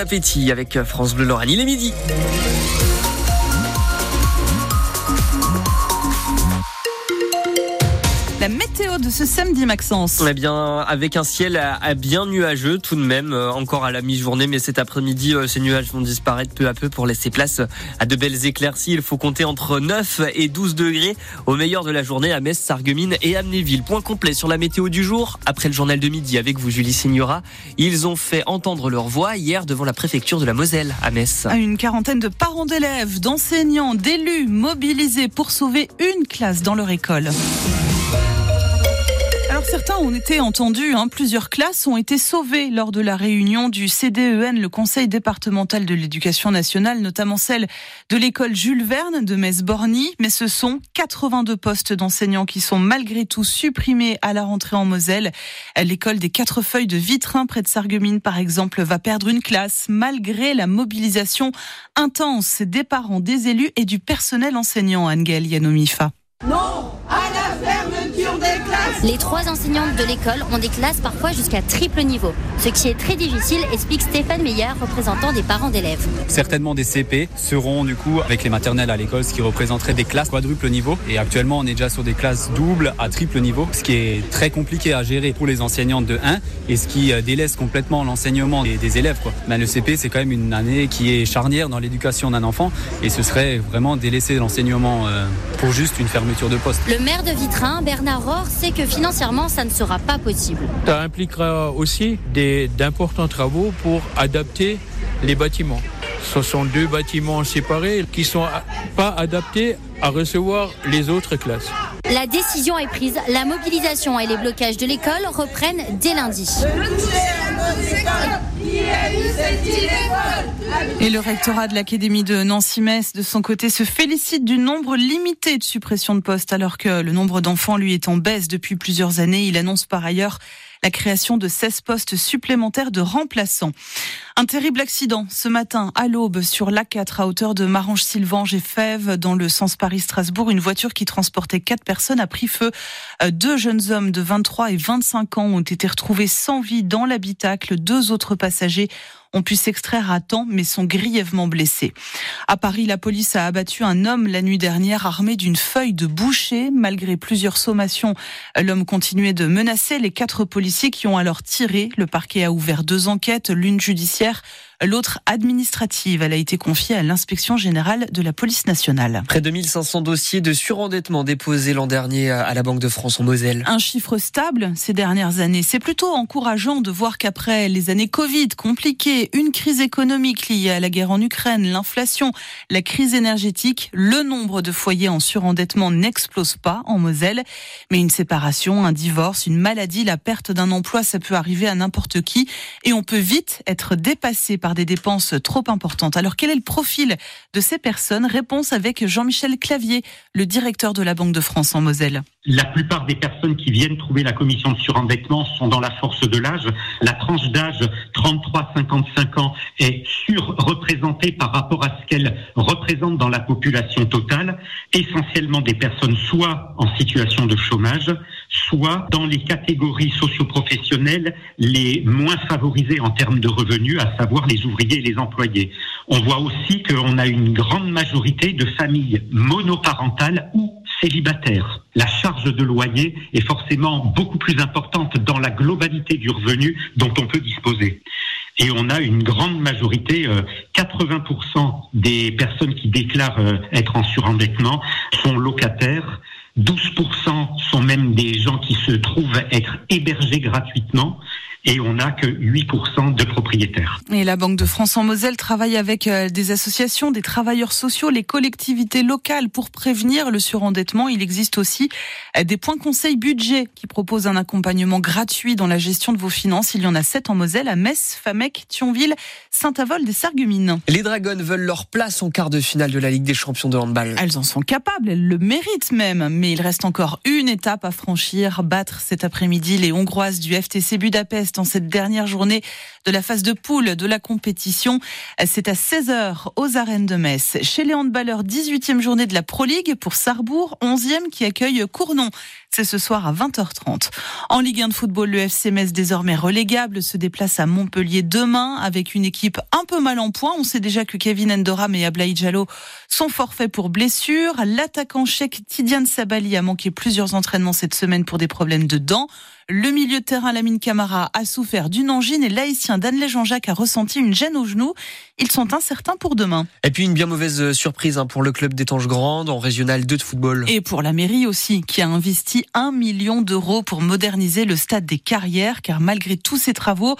appétit avec France Bleu Lorraine. Il est midi. La météo de ce samedi, Maxence. Eh bien, avec un ciel à, bien nuageux tout de même, euh, encore à la mi-journée, mais cet après-midi, euh, ces nuages vont disparaître peu à peu pour laisser place à de belles éclaircies. Il faut compter entre 9 et 12 degrés au meilleur de la journée à Metz, Sarreguemines et Amnéville. Point complet sur la météo du jour. Après le journal de midi avec vous, Julie Signora, ils ont fait entendre leur voix hier devant la préfecture de la Moselle à Metz. Une quarantaine de parents d'élèves, d'enseignants, d'élus mobilisés pour sauver une classe dans leur école certains ont été entendus. Hein. Plusieurs classes ont été sauvées lors de la réunion du CDEN, le Conseil départemental de l'éducation nationale, notamment celle de l'école Jules Verne de Metz-Borny. Mais ce sont 82 postes d'enseignants qui sont malgré tout supprimés à la rentrée en Moselle. L'école des quatre feuilles de Vitrin, près de Sarreguemines, par exemple, va perdre une classe malgré la mobilisation intense des parents, des élus et du personnel enseignant, Angel Yanomifa. Les trois enseignantes de l'école ont des classes parfois jusqu'à triple niveau, ce qui est très difficile, explique Stéphane Meyer, représentant des parents d'élèves. Certainement des CP seront du coup avec les maternelles à l'école, ce qui représenterait des classes quadruple niveau. Et actuellement, on est déjà sur des classes doubles à triple niveau, ce qui est très compliqué à gérer pour les enseignantes de 1 et ce qui euh, délaisse complètement l'enseignement des, élèves. Quoi. Ben, le CP, c'est quand même une année qui est charnière dans l'éducation d'un enfant et ce serait vraiment délaisser l'enseignement euh, pour juste une fermeture de poste. Le maire de Vitrin, Bernard Rohr, sait que financièrement, ça ne sera pas possible. Ça impliquera aussi d'importants travaux pour adapter les bâtiments. Ce sont deux bâtiments séparés qui ne sont pas adaptés à recevoir les autres classes. La décision est prise. La mobilisation et les blocages de l'école reprennent dès lundi. Et le rectorat de l'Académie de Nancy-Metz, de son côté, se félicite du nombre limité de suppressions de postes, alors que le nombre d'enfants, lui, est en baisse depuis plusieurs années. Il annonce par ailleurs la création de 16 postes supplémentaires de remplaçants. Un terrible accident ce matin à l'aube sur l'A4 à hauteur de Marange-Sylvange et Fèves dans le sens Paris-Strasbourg. Une voiture qui transportait quatre personnes a pris feu. Euh, deux jeunes hommes de 23 et 25 ans ont été retrouvés sans vie dans l'habitacle. Deux autres passagers ont pu s'extraire à temps mais sont grièvement blessés. À Paris, la police a abattu un homme la nuit dernière armé d'une feuille de boucher. Malgré plusieurs sommations, l'homme continuait de menacer les quatre policiers qui ont alors tiré. Le parquet a ouvert deux enquêtes, l'une judiciaire L'autre administrative, elle a été confiée à l'inspection générale de la police nationale. Près de 1500 dossiers de surendettement déposés l'an dernier à la Banque de France en Moselle. Un chiffre stable ces dernières années. C'est plutôt encourageant de voir qu'après les années Covid compliquées, une crise économique liée à la guerre en Ukraine, l'inflation, la crise énergétique, le nombre de foyers en surendettement n'explose pas en Moselle. Mais une séparation, un divorce, une maladie, la perte d'un emploi, ça peut arriver à n'importe qui et on peut vite être dépassé par des dépenses trop importantes. Alors quel est le profil de ces personnes? Réponse avec Jean-Michel Clavier, le directeur de la Banque de France en Moselle. La plupart des personnes qui viennent trouver la commission de surendettement sont dans la force de l'âge. La tranche d'âge 33-55 ans est surreprésentée par rapport à ce qu'elle représente dans la population totale, essentiellement des personnes soit en situation de chômage, soit dans les catégories socioprofessionnelles les moins favorisées en termes de revenus, à savoir les ouvriers et les employés. On voit aussi qu'on a une grande majorité de familles monoparentales ou célibataires. La charge de loyer est forcément beaucoup plus importante dans la globalité du revenu dont on peut disposer. Et on a une grande majorité, 80% euh, des personnes qui déclarent euh, être en surendettement sont locataires. 12% sont même des gens qui se trouvent être hébergés gratuitement et on n'a que 8% de propriétaires. Et la Banque de France en Moselle travaille avec euh, des associations, des travailleurs sociaux, les collectivités locales pour prévenir le surendettement. Il existe aussi euh, des points conseils budget qui proposent un accompagnement gratuit dans la gestion de vos finances. Il y en a sept en Moselle, à Metz, Famec, Thionville, Saint-Avold et Sargumines. Les Dragons veulent leur place en quart de finale de la Ligue des champions de handball. Elles en sont capables, elles le méritent même, mais il reste encore une étape à franchir, battre cet après-midi les Hongroises du FTC Budapest Metz dans cette dernière journée de la phase de poule de la compétition. C'est à 16h aux arènes de Metz. Chez les handballeurs, 18e journée de la Pro League pour Sarrebourg, 11e qui accueille Cournon. C'est ce soir à 20h30. En Ligue 1 de football, le FC Metz, désormais relégable, se déplace à Montpellier demain avec une équipe un peu mal en point. On sait déjà que Kevin Endoram et Ablaï Diallo sont forfaits pour blessure. L'attaquant chèque Tidiane Sabali a manqué plusieurs entraînements cette semaine pour des problèmes de dents. Le milieu de terrain Lamine Camara a souffert d'une angine et l'haïtien Danley Jean-Jacques a ressenti une gêne au genou. Ils sont incertains pour demain. Et puis une bien mauvaise surprise hein, pour le club d'Étanges Grande en régional 2 de football. Et pour la mairie aussi, qui a investi un million d'euros pour moderniser le stade des carrières, car malgré tous ces travaux,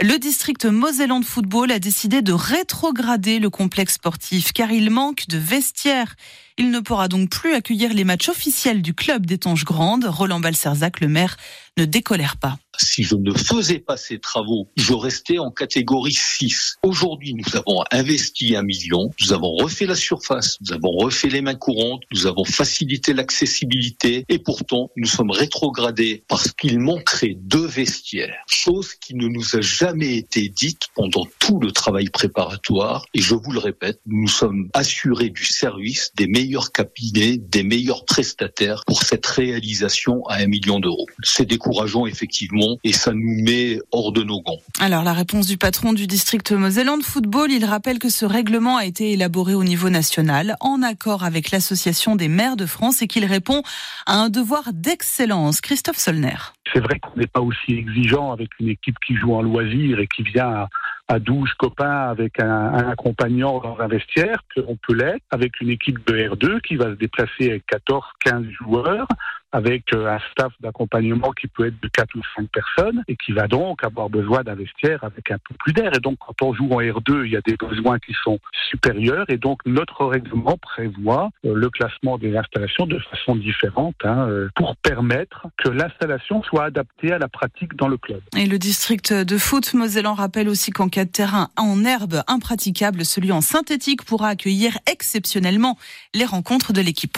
le district Mosellan de football a décidé de rétrograder le complexe sportif, car il manque de vestiaires. Il ne pourra donc plus accueillir les matchs officiels du club d'Étanges Grande. Roland Balserzac, le maire, ne décolère pas si je ne faisais pas ces travaux, je restais en catégorie 6. Aujourd'hui, nous avons investi un million, nous avons refait la surface, nous avons refait les mains courantes, nous avons facilité l'accessibilité et pourtant nous sommes rétrogradés parce qu'il manquerait deux vestiaires, chose qui ne nous a jamais été dite pendant tout le travail préparatoire et je vous le répète, nous sommes assurés du service des meilleurs cabinets, des meilleurs prestataires pour cette réalisation à un million d'euros. C'est décourageant effectivement et ça nous met hors de nos gonds. Alors la réponse du patron du district Moselland Football, il rappelle que ce règlement a été élaboré au niveau national en accord avec l'association des maires de France et qu'il répond à un devoir d'excellence. Christophe Solner. C'est vrai qu'on n'est pas aussi exigeant avec une équipe qui joue en loisir et qui vient à, 12 copains avec un, un, accompagnant dans un vestiaire qu'on peut l'être, avec une équipe de R2 qui va se déplacer avec 14, 15 joueurs, avec euh, un staff d'accompagnement qui peut être de 4 ou 5 personnes et qui va donc avoir besoin d'un vestiaire avec un peu plus d'air. Et donc, quand on joue en R2, il y a des besoins qui sont supérieurs et donc notre règlement prévoit euh, le classement des installations de façon différente hein, euh, pour permettre que l'installation soit adaptée à la pratique dans le club. Et le district de foot Mosellan rappelle aussi qu'en cas de terrain en herbe impraticable, celui en synthétique pourra accueillir exceptionnellement les rencontres de l'équipe.